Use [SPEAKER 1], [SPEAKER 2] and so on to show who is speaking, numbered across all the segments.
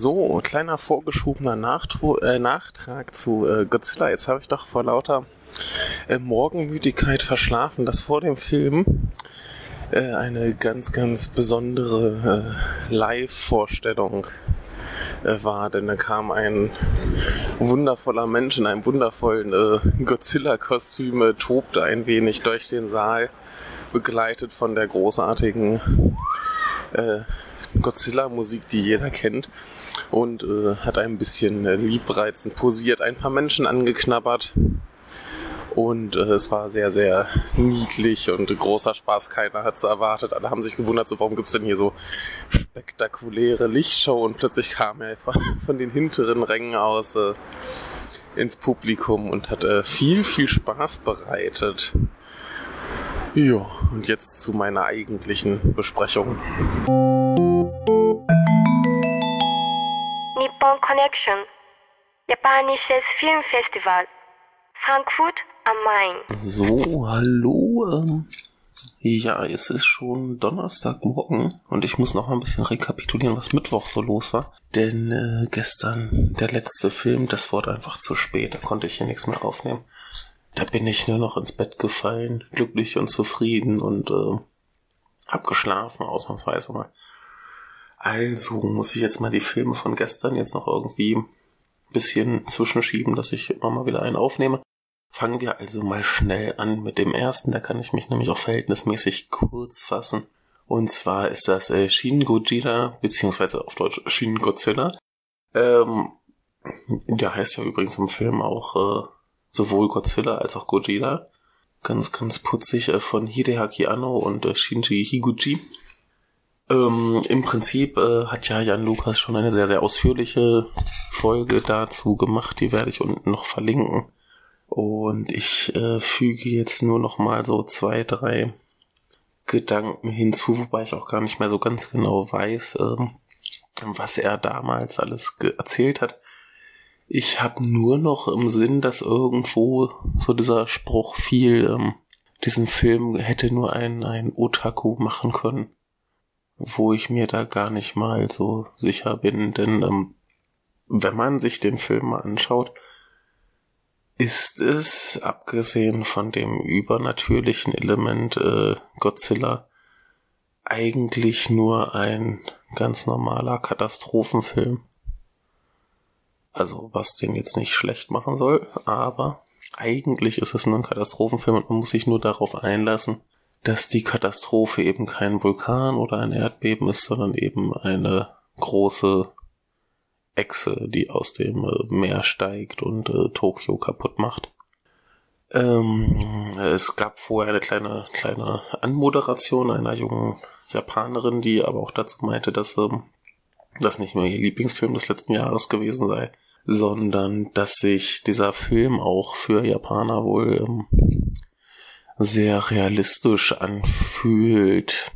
[SPEAKER 1] So, kleiner vorgeschobener Nachtro äh, Nachtrag zu äh, Godzilla. Jetzt habe ich doch vor lauter äh, Morgenmüdigkeit verschlafen, dass vor dem Film äh, eine ganz, ganz besondere äh, Live-Vorstellung äh, war, denn da kam ein wundervoller Mensch in einem wundervollen äh, Godzilla-Kostüm, äh, tobte ein wenig durch den Saal, begleitet von der großartigen äh, Godzilla-Musik, die jeder kennt. Und äh, hat ein bisschen äh, liebreizend posiert, ein paar Menschen angeknabbert. Und äh, es war sehr, sehr niedlich und großer Spaß. Keiner hat es erwartet. Alle haben sich gewundert, so warum gibt's denn hier so spektakuläre Lichtshow? Und plötzlich kam er von, von den hinteren Rängen aus äh, ins Publikum und hat äh, viel, viel Spaß bereitet. Ja, und jetzt zu meiner eigentlichen Besprechung.
[SPEAKER 2] Nippon Connection Japanisches Filmfestival Frankfurt am Main.
[SPEAKER 1] So, hallo. Ähm, ja, es ist schon Donnerstagmorgen und ich muss noch ein bisschen rekapitulieren, was Mittwoch so los war. Denn äh, gestern der letzte Film, das wurde einfach zu spät, da konnte ich hier nichts mehr aufnehmen. Da bin ich nur noch ins Bett gefallen, glücklich und zufrieden und äh, hab geschlafen, ausnahmsweise mal. Also muss ich jetzt mal die Filme von gestern jetzt noch irgendwie ein bisschen zwischenschieben, dass ich immer mal wieder einen aufnehme. Fangen wir also mal schnell an mit dem ersten, da kann ich mich nämlich auch verhältnismäßig kurz fassen. Und zwar ist das äh, Shin Gojira, beziehungsweise auf Deutsch Shin Godzilla. Ähm, der heißt ja übrigens im Film auch äh, sowohl Godzilla als auch Gojira. Ganz, ganz putzig äh, von Hideaki Anno und äh, Shinji Higuchi. Ähm, Im Prinzip äh, hat ja Jan Lukas schon eine sehr, sehr ausführliche Folge dazu gemacht. Die werde ich unten noch verlinken. Und ich äh, füge jetzt nur noch mal so zwei, drei Gedanken hinzu, wobei ich auch gar nicht mehr so ganz genau weiß, ähm, was er damals alles erzählt hat. Ich habe nur noch im Sinn, dass irgendwo so dieser Spruch fiel, ähm, diesen Film hätte nur ein, ein Otaku machen können, wo ich mir da gar nicht mal so sicher bin, denn ähm, wenn man sich den Film mal anschaut, ist es, abgesehen von dem übernatürlichen Element äh, Godzilla, eigentlich nur ein ganz normaler Katastrophenfilm. Also was den jetzt nicht schlecht machen soll, aber eigentlich ist es nur ein Katastrophenfilm und man muss sich nur darauf einlassen, dass die Katastrophe eben kein Vulkan oder ein Erdbeben ist, sondern eben eine große Echse, die aus dem äh, Meer steigt und äh, Tokio kaputt macht. Ähm, es gab vorher eine kleine, kleine Anmoderation einer jungen Japanerin, die aber auch dazu meinte, dass ähm, das nicht nur ihr Lieblingsfilm des letzten Jahres gewesen sei, sondern dass sich dieser Film auch für Japaner wohl ähm, sehr realistisch anfühlt.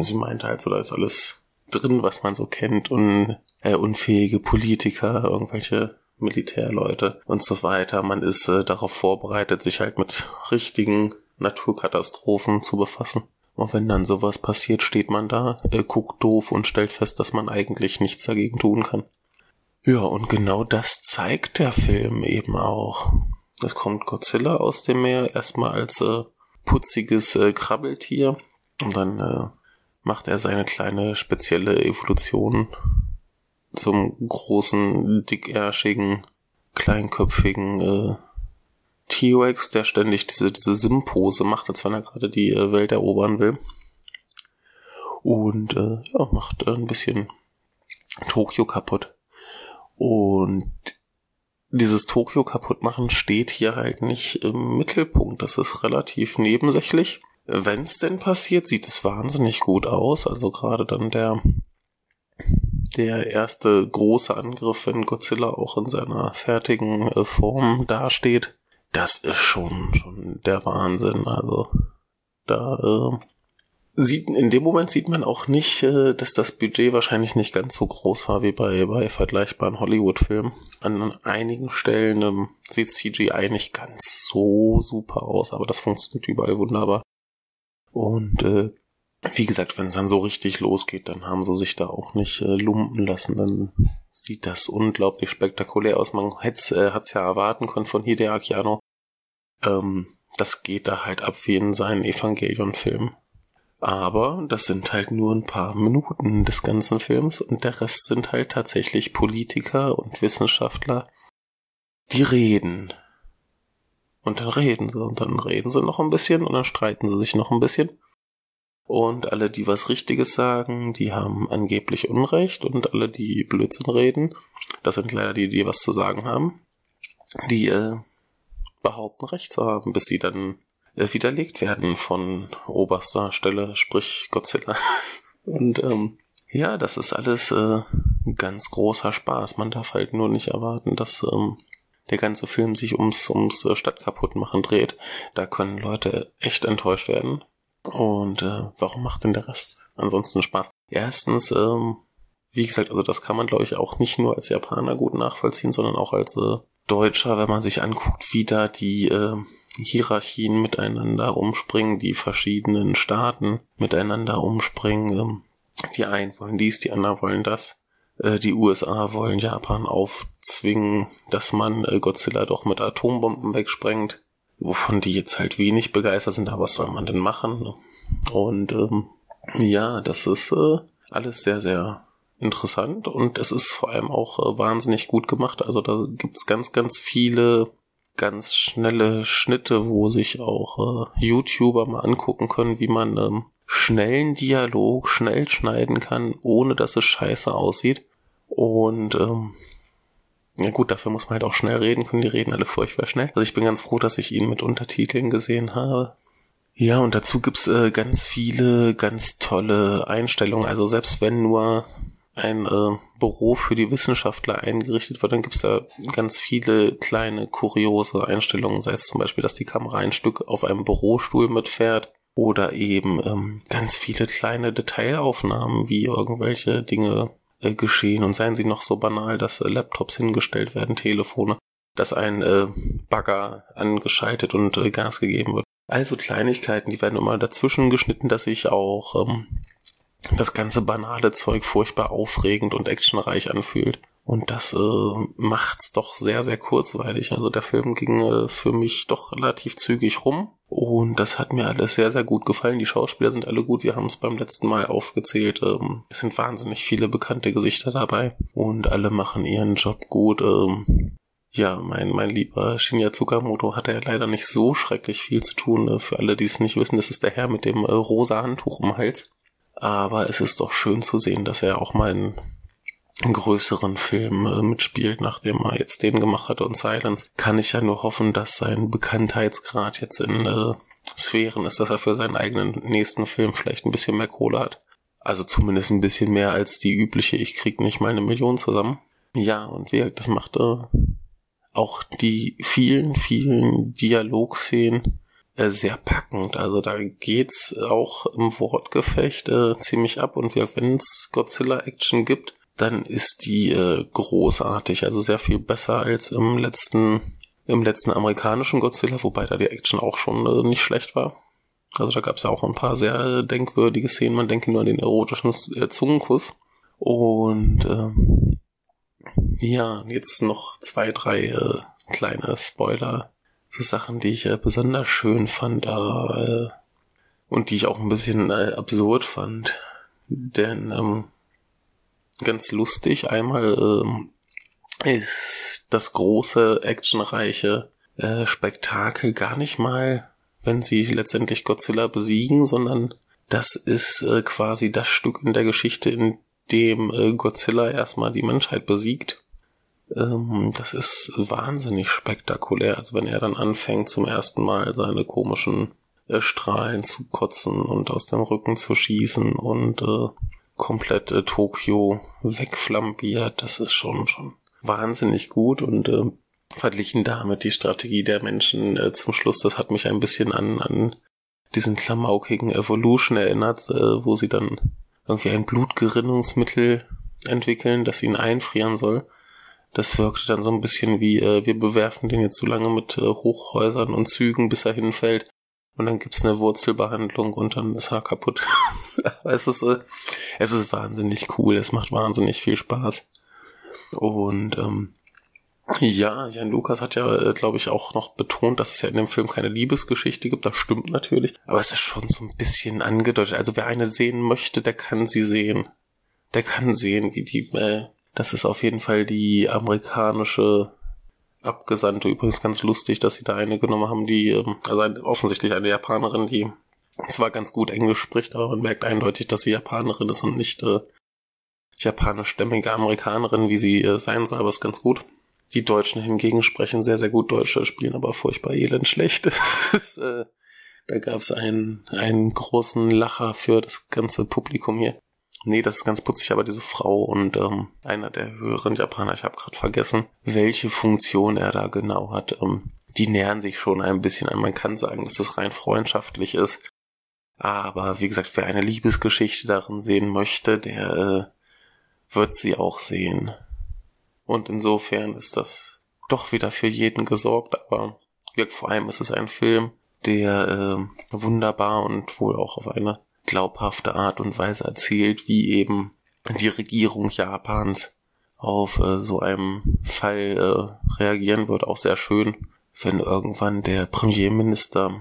[SPEAKER 1] Sie meinte halt so, da ist alles drin, was man so kennt und äh, unfähige Politiker, irgendwelche Militärleute und so weiter. Man ist äh, darauf vorbereitet, sich halt mit richtigen Naturkatastrophen zu befassen. Und wenn dann sowas passiert, steht man da, äh, guckt doof und stellt fest, dass man eigentlich nichts dagegen tun kann. Ja, und genau das zeigt der Film eben auch. Es kommt Godzilla aus dem Meer erstmal als äh, putziges äh, Krabbeltier und dann äh, macht er seine kleine spezielle Evolution zum großen, dickärschigen, kleinköpfigen äh, T-Rex, der ständig diese, diese Sim-Pose macht, als wenn er gerade die äh, Welt erobern will. Und äh, ja, macht äh, ein bisschen Tokio kaputt. Und dieses Tokio kaputt machen steht hier halt nicht im Mittelpunkt. Das ist relativ nebensächlich. Wenn es denn passiert, sieht es wahnsinnig gut aus. Also gerade dann der der erste große Angriff, wenn Godzilla auch in seiner fertigen äh, Form dasteht, das ist schon schon der Wahnsinn. Also da äh, sieht in dem Moment sieht man auch nicht, äh, dass das Budget wahrscheinlich nicht ganz so groß war wie bei bei vergleichbaren Hollywood-Filmen. An einigen Stellen ähm, sieht CGI nicht ganz so super aus, aber das funktioniert überall wunderbar. Und äh, wie gesagt, wenn es dann so richtig losgeht, dann haben sie sich da auch nicht äh, lumpen lassen. Dann sieht das unglaublich spektakulär aus. Man hätte es äh, ja erwarten können von Hideaki Anno. Ähm, das geht da halt ab wie in seinen Evangelion-Filmen. Aber das sind halt nur ein paar Minuten des ganzen Films und der Rest sind halt tatsächlich Politiker und Wissenschaftler, die reden. Und dann reden sie und dann reden sie noch ein bisschen und dann streiten sie sich noch ein bisschen. Und alle, die was Richtiges sagen, die haben angeblich Unrecht und alle, die Blödsinn reden, das sind leider die, die was zu sagen haben, die äh, behaupten Recht zu haben, bis sie dann widerlegt werden von oberster Stelle, sprich Godzilla. Und ähm, ja, das ist alles äh, ganz großer Spaß. Man darf halt nur nicht erwarten, dass ähm, der ganze Film sich ums, ums äh, Stadtkaputtmachen dreht. Da können Leute echt enttäuscht werden. Und äh, warum macht denn der Rest ansonsten Spaß? Erstens, ähm, wie gesagt, also das kann man, glaube ich, auch nicht nur als Japaner gut nachvollziehen, sondern auch als äh, Deutscher, wenn man sich anguckt, wie da die äh, Hierarchien miteinander umspringen, die verschiedenen Staaten miteinander umspringen. Ähm, die einen wollen dies, die anderen wollen das. Äh, die USA wollen Japan aufzwingen, dass man äh, Godzilla doch mit Atombomben wegsprengt, wovon die jetzt halt wenig begeistert sind, aber was soll man denn machen? Und ähm, ja, das ist äh, alles sehr, sehr interessant und es ist vor allem auch äh, wahnsinnig gut gemacht. Also da gibt's ganz, ganz viele ganz schnelle Schnitte, wo sich auch äh, YouTuber mal angucken können, wie man ähm, schnellen Dialog schnell schneiden kann, ohne dass es scheiße aussieht. Und ähm, ja gut, dafür muss man halt auch schnell reden können. Die reden alle furchtbar schnell. Also ich bin ganz froh, dass ich ihn mit Untertiteln gesehen habe. Ja, und dazu gibt's äh, ganz viele ganz tolle Einstellungen. Also selbst wenn nur ein äh, Büro für die Wissenschaftler eingerichtet wird, dann gibt's da ganz viele kleine kuriose Einstellungen, sei es zum Beispiel, dass die Kamera ein Stück auf einem Bürostuhl mitfährt oder eben ähm, ganz viele kleine Detailaufnahmen, wie irgendwelche Dinge äh, geschehen und seien sie noch so banal, dass äh, Laptops hingestellt werden, Telefone, dass ein äh, Bagger angeschaltet und äh, Gas gegeben wird. Also Kleinigkeiten, die werden immer dazwischen geschnitten, dass ich auch ähm, das ganze banale Zeug furchtbar aufregend und actionreich anfühlt. Und das äh, macht's doch sehr, sehr kurzweilig. Also der Film ging äh, für mich doch relativ zügig rum. Und das hat mir alles sehr, sehr gut gefallen. Die Schauspieler sind alle gut. Wir haben es beim letzten Mal aufgezählt. Ähm, es sind wahnsinnig viele bekannte Gesichter dabei. Und alle machen ihren Job gut. Ähm, ja, mein, mein lieber Shinya Tsukamoto hatte ja leider nicht so schrecklich viel zu tun. Äh, für alle, die es nicht wissen, das ist der Herr mit dem äh, rosa Handtuch im Hals. Aber es ist doch schön zu sehen, dass er auch mal in größeren Film äh, mitspielt, nachdem er jetzt den gemacht hat und Silence, kann ich ja nur hoffen, dass sein Bekanntheitsgrad jetzt in äh, Sphären ist, dass er für seinen eigenen nächsten Film vielleicht ein bisschen mehr Kohle hat. Also zumindest ein bisschen mehr als die übliche, ich krieg nicht mal eine Million zusammen. Ja, und wie das macht äh, auch die vielen, vielen Dialogszenen sehr packend. Also da geht's auch im Wortgefecht äh, ziemlich ab und wenn es Godzilla-Action gibt, dann ist die äh, großartig, also sehr viel besser als im letzten im letzten amerikanischen Godzilla, wobei da die Action auch schon äh, nicht schlecht war. Also da gab's ja auch ein paar sehr äh, denkwürdige Szenen. Man denke nur an den erotischen äh, Zungenkuss. Und ähm, ja, jetzt noch zwei, drei äh, kleine Spoiler so Sachen, die ich äh, besonders schön fand äh, und die ich auch ein bisschen äh, absurd fand. Denn ähm, ganz lustig, einmal ähm, ist das große, actionreiche äh, Spektakel gar nicht mal, wenn sie letztendlich Godzilla besiegen, sondern das ist äh, quasi das Stück in der Geschichte, in dem äh, Godzilla erstmal die Menschheit besiegt ähm, das ist wahnsinnig spektakulär. Also wenn er dann anfängt zum ersten Mal seine komischen äh, Strahlen zu kotzen und aus dem Rücken zu schießen und äh, komplett äh, Tokio wegflambiert, das ist schon schon wahnsinnig gut und äh, verglichen damit die Strategie der Menschen äh, zum Schluss, das hat mich ein bisschen an, an diesen klamaukigen Evolution erinnert, äh, wo sie dann irgendwie ein Blutgerinnungsmittel entwickeln, das ihn einfrieren soll das wirkte dann so ein bisschen wie, äh, wir bewerfen den jetzt so lange mit äh, Hochhäusern und Zügen, bis er hinfällt. Und dann gibt's eine Wurzelbehandlung und dann ist er kaputt. es ist, äh, es ist wahnsinnig cool, es macht wahnsinnig viel Spaß. Und ähm, ja, Jan Lukas hat ja, äh, glaube ich, auch noch betont, dass es ja in dem Film keine Liebesgeschichte gibt. Das stimmt natürlich. Aber es ist schon so ein bisschen angedeutet. Also wer eine sehen möchte, der kann sie sehen. Der kann sehen, wie die, äh, das ist auf jeden Fall die amerikanische Abgesandte. Übrigens ganz lustig, dass sie da eine genommen haben, die, ähm, also offensichtlich eine Japanerin, die zwar ganz gut Englisch spricht, aber man merkt eindeutig, dass sie Japanerin ist und nicht äh, japanischstämmige Amerikanerin, wie sie äh, sein soll, aber ist ganz gut. Die Deutschen hingegen sprechen sehr, sehr gut Deutsch, spielen aber furchtbar elend schlecht. äh, da gab es einen, einen großen Lacher für das ganze Publikum hier. Nee, das ist ganz putzig, aber diese Frau und ähm, einer der höheren Japaner, ich habe gerade vergessen, welche Funktion er da genau hat. Ähm, die nähern sich schon ein bisschen an. Man kann sagen, dass das rein freundschaftlich ist. Aber wie gesagt, wer eine Liebesgeschichte darin sehen möchte, der äh, wird sie auch sehen. Und insofern ist das doch wieder für jeden gesorgt, aber vor allem ist es ein Film, der äh, wunderbar und wohl auch auf eine glaubhafte Art und Weise erzählt, wie eben die Regierung Japans auf äh, so einem Fall äh, reagieren wird. Auch sehr schön, wenn irgendwann der Premierminister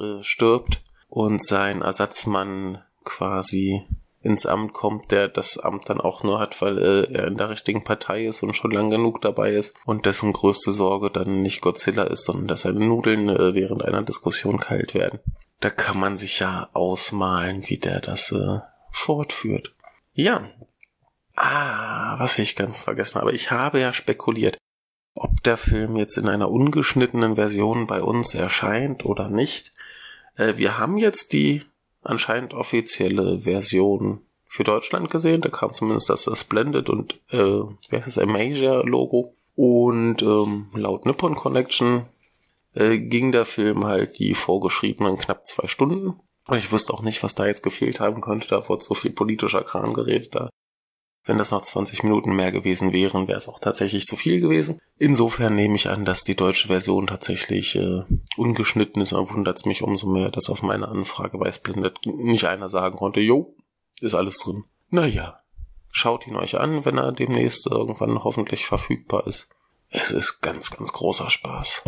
[SPEAKER 1] äh, stirbt und sein Ersatzmann quasi ins Amt kommt, der das Amt dann auch nur hat, weil äh, er in der richtigen Partei ist und schon lang genug dabei ist und dessen größte Sorge dann nicht Godzilla ist, sondern dass seine Nudeln äh, während einer Diskussion kalt werden. Da kann man sich ja ausmalen, wie der das äh, fortführt. Ja. Ah, was ich ganz vergessen habe. Ich habe ja spekuliert, ob der Film jetzt in einer ungeschnittenen Version bei uns erscheint oder nicht. Äh, wir haben jetzt die anscheinend offizielle Version für Deutschland gesehen. Da kam zumindest das, das Splendid und äh, wie heißt das, Amasia Logo. Und ähm, laut Nippon Connection äh, ging der Film halt die vorgeschriebenen knapp zwei Stunden. Und ich wusste auch nicht, was da jetzt gefehlt haben könnte. Da wurde so viel politischer Kram geredet. Da wenn das noch 20 Minuten mehr gewesen wären, wäre es auch tatsächlich zu viel gewesen. Insofern nehme ich an, dass die deutsche Version tatsächlich äh, ungeschnitten ist. Und wundert es mich umso mehr, dass auf meine Anfrage bei Splendid nicht einer sagen konnte, jo, ist alles drin. Naja, schaut ihn euch an, wenn er demnächst irgendwann hoffentlich verfügbar ist. Es ist ganz, ganz großer Spaß.